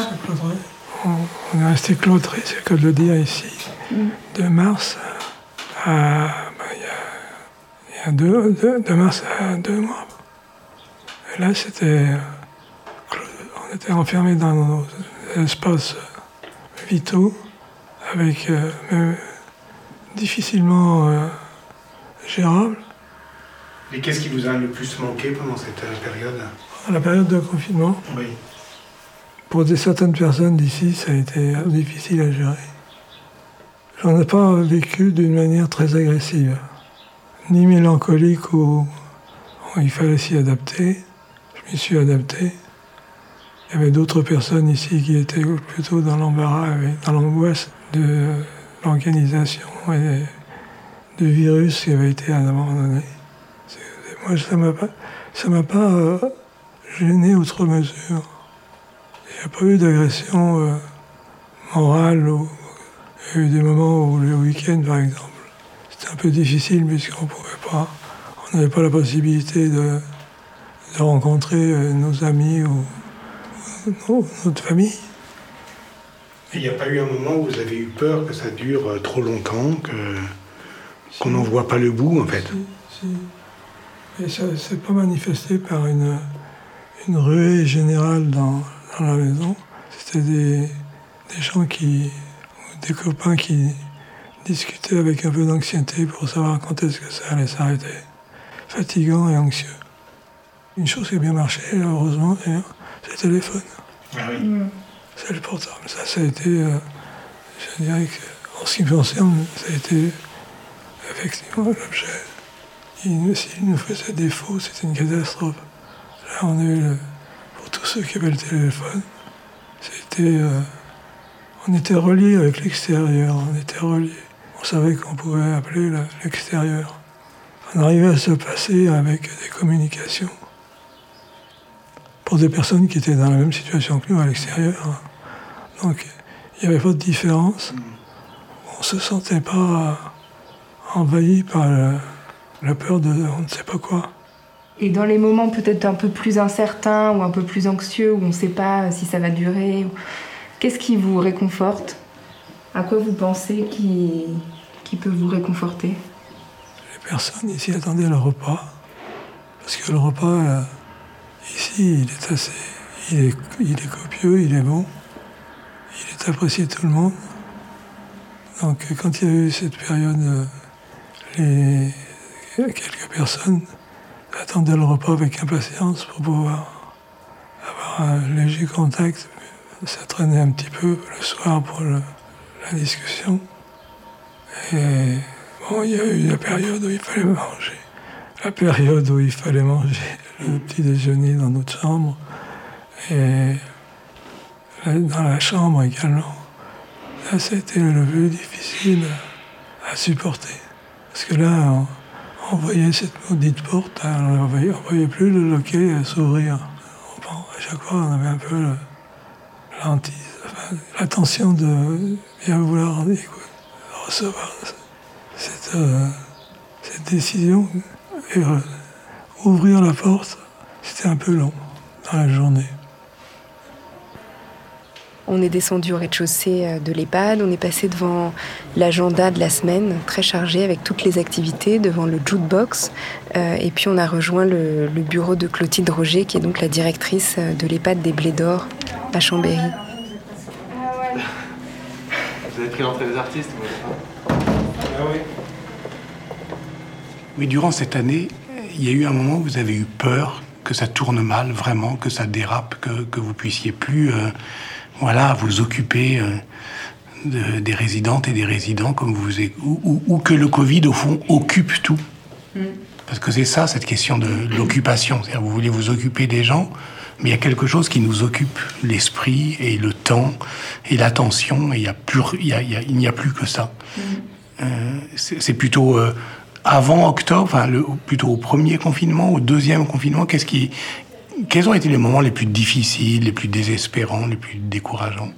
On, est resté cloîtré, c'est le cas de le dire ici, mm. de mars à. Bah, il y, a, deux, de mars à deux mois. Et là, c'était. On était enfermés dans nos espaces vitaux avec euh, difficilement euh, gérable. Et qu'est-ce qui vous a le plus manqué pendant cette euh, période? La période de confinement. Oui. Pour certaines personnes d'ici, ça a été difficile à gérer. J'en ai pas vécu d'une manière très agressive, ni mélancolique où il fallait s'y adapter. Je m'y suis adapté. Il y avait d'autres personnes ici qui étaient plutôt dans l'embarras, dans l'angoisse de l'organisation et du virus qui avait été abandonné. Moi, ça ne m'a pas, euh, gêné outre mesure. Il n'y a pas eu d'agression euh, morale. il y a eu des moments où, le week-end, par exemple, c'était un peu difficile puisqu'on pouvait pas, on n'avait pas la possibilité de, rencontrer euh, nos amis ou notre famille. Il n'y a pas eu un moment où vous avez eu peur que ça dure euh, trop longtemps, que qu'on n'en voit pas le bout en fait. Et ça s'est pas manifesté par une, une ruée générale dans, dans la maison. C'était des, des gens qui, des copains qui discutaient avec un peu d'anxiété pour savoir quand est-ce que ça allait s'arrêter. Fatigant et anxieux. Une chose qui a bien marché, heureusement, c'est le téléphone. C'est le portable. Ça, ça a été, euh, je dirais que, en ce qui me concerne, ça a été effectivement l'objet. Il- S'il nous faisait défaut, c'était une catastrophe. Là, on a eu, le- pour tous ceux qui avaient le téléphone, c'était. euh, on était reliés avec l'extérieur, on était reliés. On savait qu'on pouvait appeler l'extérieur. On arrivait à se passer avec des communications pour des personnes qui étaient dans la même situation que nous à l'extérieur. Donc, il n'y avait pas de différence. On ne se sentait pas envahi par la peur de on ne sait pas quoi. Et dans les moments peut-être un peu plus incertains ou un peu plus anxieux, où on ne sait pas si ça va durer, qu'est-ce qui vous réconforte? À quoi vous pensez qui, qui peut vous réconforter? Les personnes ici attendaient le repas. Parce que le repas, euh, ici, il est assez. Il est, il est copieux, il est bon. Il est apprécié de tout le monde. Donc, euh, quand il y a eu cette période, euh, les, quelques personnes attendaient le repas avec impatience pour pouvoir avoir un léger contact. Ça traînait un petit peu le soir pour la discussion. Et bon, il y a eu la période où il fallait manger. La période où il fallait manger le petit déjeuner dans notre chambre. Et dans la chambre également. Là, c'était le plus difficile à supporter. Parce que là, on, voyait cette maudite porte, hein, on ne voyait, plus le loquet s'ouvrir. À chaque fois, on avait un peu le- l'hantise, enfin, l'attention de bien vouloir recevoir cette, euh, cette décision. Et euh, ouvrir la porte, c'était un peu long dans la journée. On est descendu au rez-de-chaussée euh, de l'EHPAD, on est passé devant l'agenda de la semaine, très chargé avec toutes les activités, devant le jukebox, euh, et puis on a rejoint le, le bureau de Clotilde Roger, qui est donc la directrice euh, de l'EHPAD des Blés d'Or à Chambéry. Vous avez pris l'entrée des artistes vous Ah oui. Oui, durant cette année, il y a eu un moment où vous avez eu peur que ça tourne mal, vraiment, que ça dérape, que, que vous puissiez plus, euh, voilà, vous occuper euh, de- des résidentes et des résidents comme vous ou, ou- ou que le Covid au fond occupe tout. Parce que c'est ça cette question de l'occupation, c'est-à-dire vous voulez vous occuper des gens, mais il y a quelque chose qui nous occupe l'esprit et le temps et l'attention, et il a a- a- n'y a plus que ça. Euh, c'est plutôt avant octobre, plutôt au premier confinement, au deuxième confinement, quels ont été les moments les plus difficiles, les plus désespérants, les plus décourageants?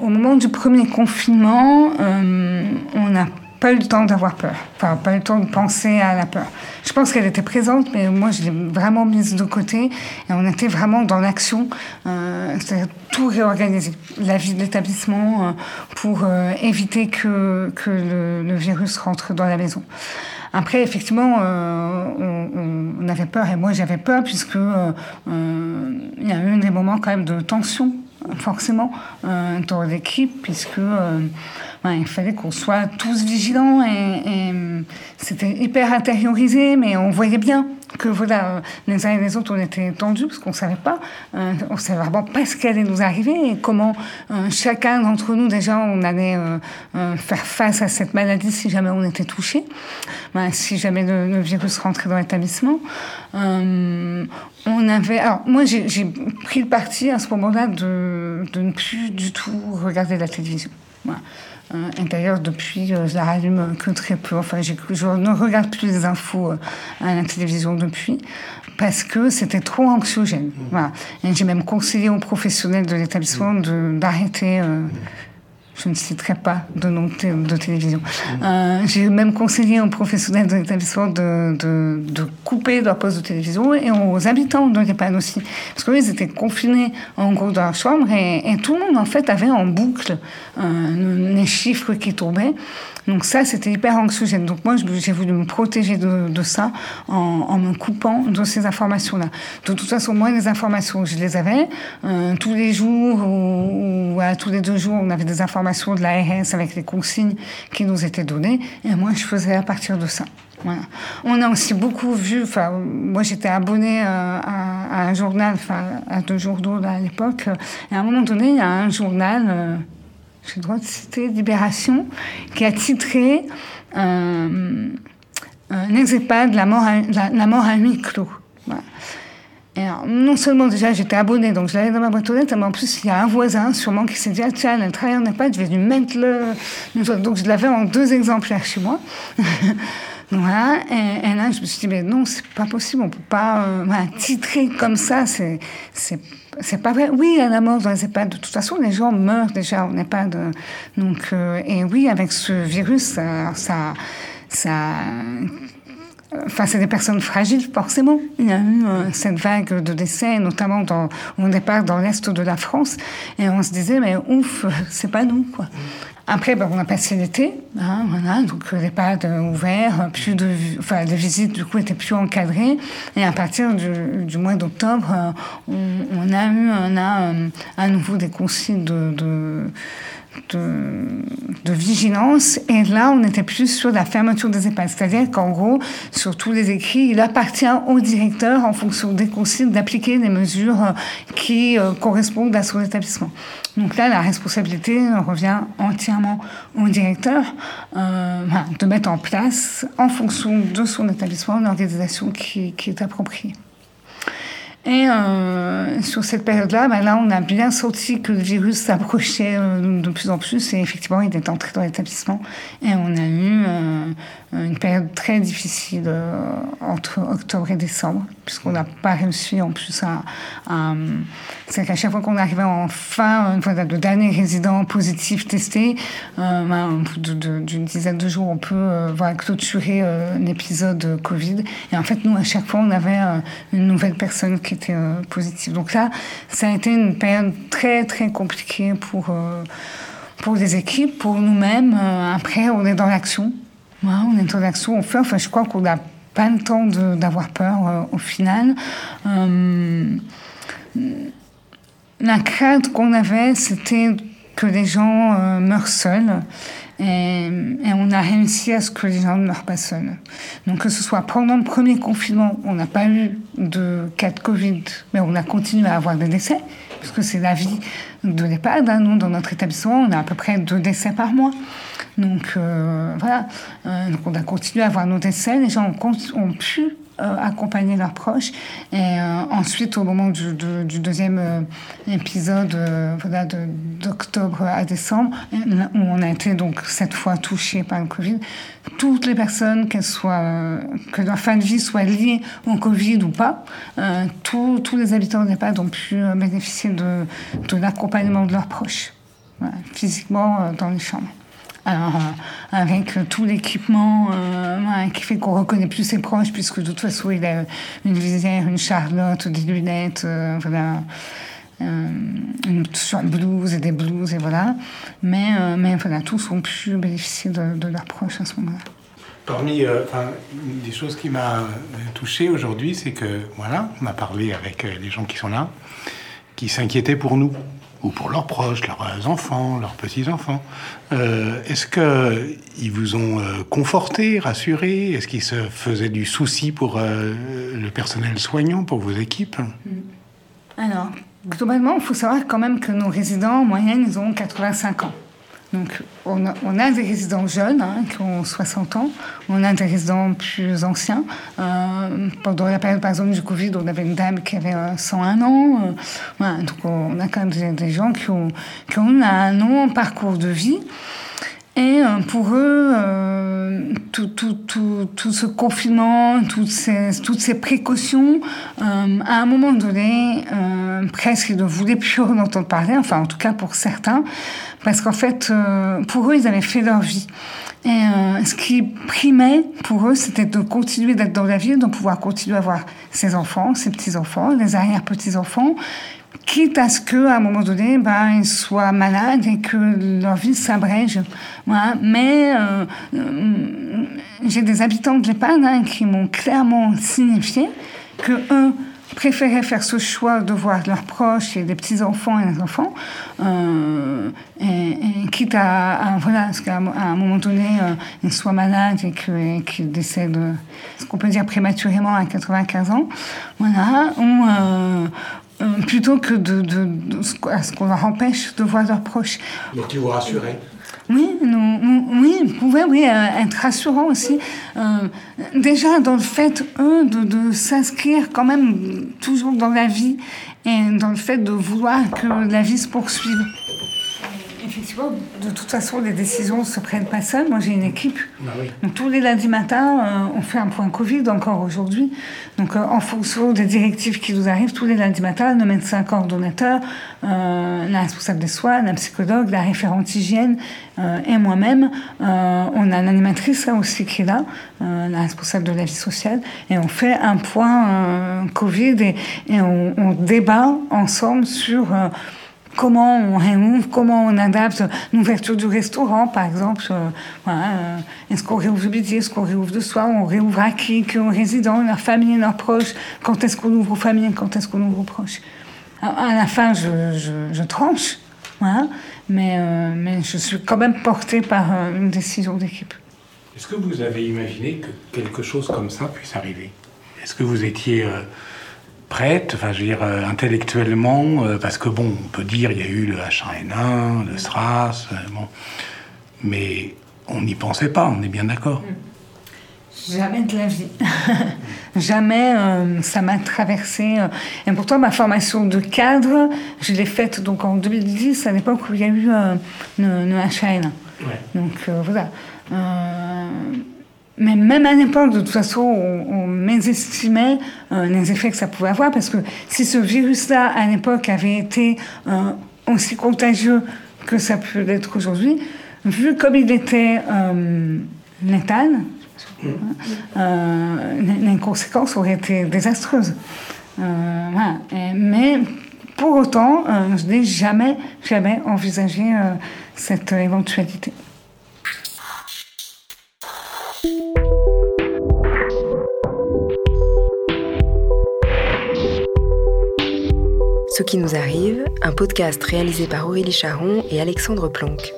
Au moment du premier confinement, euh, on n'a pas eu le temps d'avoir peur, enfin pas eu le temps de penser à la peur. Je pense qu'elle était présente, mais moi je l'ai vraiment mise de côté et on était vraiment dans l'action, euh, c'est-à-dire tout réorganiser, la vie de l'établissement euh, pour éviter que, le virus rentre dans la maison. Après, effectivement, euh, on, avait peur, et moi j'avais peur, puisque euh, euh, il y a eu des moments quand même de tension, forcément, euh, dans l'équipe, puisque il fallait qu'on soit tous vigilants, et, c'était hyper intériorisé, mais on voyait bien que voilà, les uns et les autres, on était tendus, parce qu'on ne savait pas, euh, on ne savait vraiment pas ce qui allait nous arriver, et comment euh, chacun d'entre nous, déjà, on allait euh, faire face à cette maladie si jamais on était touché, Ben, si jamais le, virus rentrait dans l'établissement. On avait. Alors, moi, j'ai pris le parti à ce moment-là de, de ne plus du tout regarder la télévision. Euh, et d'ailleurs, depuis, euh, je la rallume que très peu. Enfin, je ne regarde plus les infos euh, à la télévision depuis, parce que c'était trop anxiogène. Voilà. Et j'ai même conseillé aux professionnels de l'établissement d'arrêter. euh, je ne citerai pas de nom de, télévision. Euh, j'ai même conseillé aux professionnels de l'établissement de, de, couper leur poste de télévision et aux habitants de l'EHPAD aussi. Parce qu'eux, ils étaient confinés en gros dans leur chambre et, tout le monde, en fait, avait en boucle euh, les chiffres qui tombaient. Donc ça, c'était hyper anxiogène. Donc moi, j'ai voulu me protéger de, de ça en, en, me coupant de ces informations-là. De toute façon, moi, les informations, je les avais. Euh, tous les jours ou, ou à tous les deux jours, on avait des informations de l'ARS avec les consignes qui nous étaient données. Et moi, je faisais à partir de ça. On a aussi beaucoup vu, enfin, moi j'étais abonnée à, à, un journal, enfin, à deux journaux à l'époque, et à un moment donné, il y a un journal, euh, j'ai le droit de citer Libération, qui a titré euh, un EHPAD, la mort à, la, la à huis clos. Voilà. Et alors, non seulement déjà j'étais abonnée, donc je l'avais dans ma boîte aux lettres, mais en plus il y a un voisin sûrement qui s'est dit ah, tiens, elle travaille en EHPAD, je vais lui mettre le. Donc je l'avais en deux exemplaires chez moi. voilà. Et, et, là je me suis dit mais non, c'est pas possible, on peut pas euh, titrer comme ça, c'est c'est pas vrai. Oui, a la mort dans les EHPAD. De toute façon, les gens meurent déjà en EHPAD. Donc, euh, et oui, avec ce virus, ça, ça Enfin, c'est des personnes fragiles, forcément. Il y a eu euh, cette vague de décès, notamment au départ dans l'Est de la France. Et on se disait, mais ouf, c'est pas nous, quoi. Après, ben, on a passé l'été, hein, donc les EHPAD ouverts, plus de, les visites du coup étaient plus encadrées. Et à partir du, mois d'octobre, on, on, a eu, à nouveau des consignes de de, vigilance. Et là, on était plus sur la fermeture des EHPAD. C'est-à-dire qu'en gros, sur tous les écrits, il appartient au directeur, en fonction des consignes, d'appliquer des mesures qui euh, correspondent à son établissement. Donc là, la responsabilité revient entièrement au directeur euh, de mettre en place, en fonction de son établissement, l'organisation qui, qui est appropriée. Et euh, sur cette période-là, ben là, on a bien senti que le virus s'approchait euh, de plus en plus et effectivement, il est entré dans l'établissement. Et on a eu euh, une période très difficile entre octobre et décembre, puisqu'on n'a pas réussi en plus à... à c'est qu'à chaque fois qu'on arrivait en fin, voilà, de dernier résident positif testé, ben, d'une dizaine de jours, on peut voilà, clôturer l'épisode Covid. Et en fait, nous, à chaque fois, on avait une nouvelle personne qui était euh. Donc là, ça a été une période très très compliquée pour, euh, pour les équipes, pour nous-mêmes. Euh, après, on est dans l'action. On est dans l'action, on fait. Enfin, je crois qu'on n'a pas le temps d'avoir peur au final. la crainte qu'on avait, c'était que les gens meurent seuls. Et, on a réussi à ce que les gens ne meurent pas seuls. Donc que ce soit pendant le premier confinement, on n'a pas eu de cas de Covid, mais on a continué à avoir des décès, puisque c'est la vie de l'EHPAD. Hein. Nous, dans notre établissement, on a à peu près deux décès par mois. Donc euh, voilà, euh, donc on a continué à avoir nos décès. Les gens ont, pu accompagner leurs proches. Et euh, ensuite, au moment du, deuxième euh, épisode, voilà, d'octobre à décembre, où on a été donc cette fois touchés par le Covid, toutes les personnes, qu'elles soient, que leur fin de vie soit liée au Covid ou pas, tous, les habitants d'EHPAD ont pu bénéficier de, de l'accompagnement de leurs proches, physiquement dans les chambres. Alors, euh, avec tout l'équipement euh, qui fait qu'on reconnaît plus ses proches, puisque de toute façon, il a une visière, une charlotte, des lunettes, euh, voilà, une blouse et des blouses, et voilà. Mais, mais voilà, tous ont pu bénéficier de, de leurs proches à ce moment-là. Parmi euh, une des choses qui m'a touché aujourd'hui, c'est que voilà, on a parlé avec les gens qui sont là, qui s'inquiétaient pour nous ou pour leurs proches, leurs enfants, leurs petits-enfants. Euh, Est-ce qu'ils vous ont euh, conforté, rassuré? Est-ce qu'ils se faisaient du souci pour euh, le personnel soignant, pour vos équipes? Alors, globalement, il faut savoir quand même que nos résidents, en moyenne, ils ont 85 ans. Donc, on a, des résidents jeunes hein, qui ont 60 ans, on a des résidents plus anciens. Euh, pendant la période, par exemple, du Covid, on avait une dame qui avait 101 ans. Euh, donc, on a quand même des, des, gens qui ont, qui ont un long parcours de vie. Et euh, pour eux, tout, tout, tout, tout, ce confinement, toutes ces, toutes ces précautions, à un moment donné, presque ils ne voulaient plus en entendre parler, enfin en tout cas pour certains, parce qu'en fait, pour eux, ils avaient fait leur vie. Et euh, ce qui primait pour eux, c'était de continuer d'être dans la vie, de pouvoir continuer à avoir ses enfants, ses petits-enfants, les arrière-petits-enfants, quitte à ce qu'à un moment donné, ben, ils soient malades et que leur vie s'abrège. Voilà. Mais euh, euh, j'ai des habitants de l'EHPAD hein, qui m'ont clairement signifié que, eux, préféraient faire ce choix de voir leurs proches et des petits-enfants et des enfants, euh, quitte à, voilà, parce qu'à un moment donné, ils soient malades et qu'ils décèdent, ce qu'on peut dire prématurément à 95 ans, voilà, ou, plutôt que de, de, de, ce qu'on leur empêche de voir leurs proches. Donc ils vous rassuraient oui, nous, oui, pouvait oui, euh, être rassurant aussi. Euh, déjà dans le fait, eux, de, de s'inscrire quand même toujours dans la vie et dans le fait de vouloir que la vie se poursuive effectivement, de toute façon, les décisions ne se prennent pas seules. Moi, j'ai une équipe. Ah Donc, tous les lundis matins, euh, on fait un point Covid encore aujourd'hui. Donc, euh, en fonction des directives qui nous arrivent, tous les lundis matins, le médecin coordonnateur, euh, la responsable des soins, la psychologue, la référente hygiène et moi-même, on a l'animatrice là aussi qui est là, la responsable de la vie sociale, et on fait un point Covid et, et on, on, débat ensemble sur comment on réouvre, comment on adapte l'ouverture du restaurant, par exemple. Euh, euh, est-ce qu'on réouvre budget, est-ce qu'on réouvre de soir, on réouvre à qui, qui ont résidents, leur famille, leurs proches, quand est-ce qu'on ouvre aux familles, quand est-ce qu'on ouvre aux proches. À, la fin, je, tranche, euh, mais je suis quand même portée par une décision d'équipe. Est-ce que vous avez imaginé que quelque chose comme ça puisse arriver? Est-ce que vous étiez prête, enfin je veux dire euh, intellectuellement, euh, parce que bon, on peut dire il y a eu le H1N1, le SRAS, euh, bon, mais on n'y pensait pas, on est bien d'accord. Jamais de la vie. Jamais ça m'a traversé. Et pourtant, ma formation de cadre, je l'ai faite donc en 2010, à l'époque où il y a eu le, le, H1N1. Donc voilà. Mais même à l'époque, de toute façon, on, mésestimait euh, les effets que ça pouvait avoir, parce que si ce virus-là, à l'époque, avait été euh, aussi contagieux que ça peut l'être aujourd'hui, vu comme il était euh, létal, les conséquences auraient été désastreuses. mais pour autant, je n'ai jamais, jamais envisagé cette éventualité. Ce qui nous arrive, un podcast réalisé par Aurélie Charon et Alexandre Planck.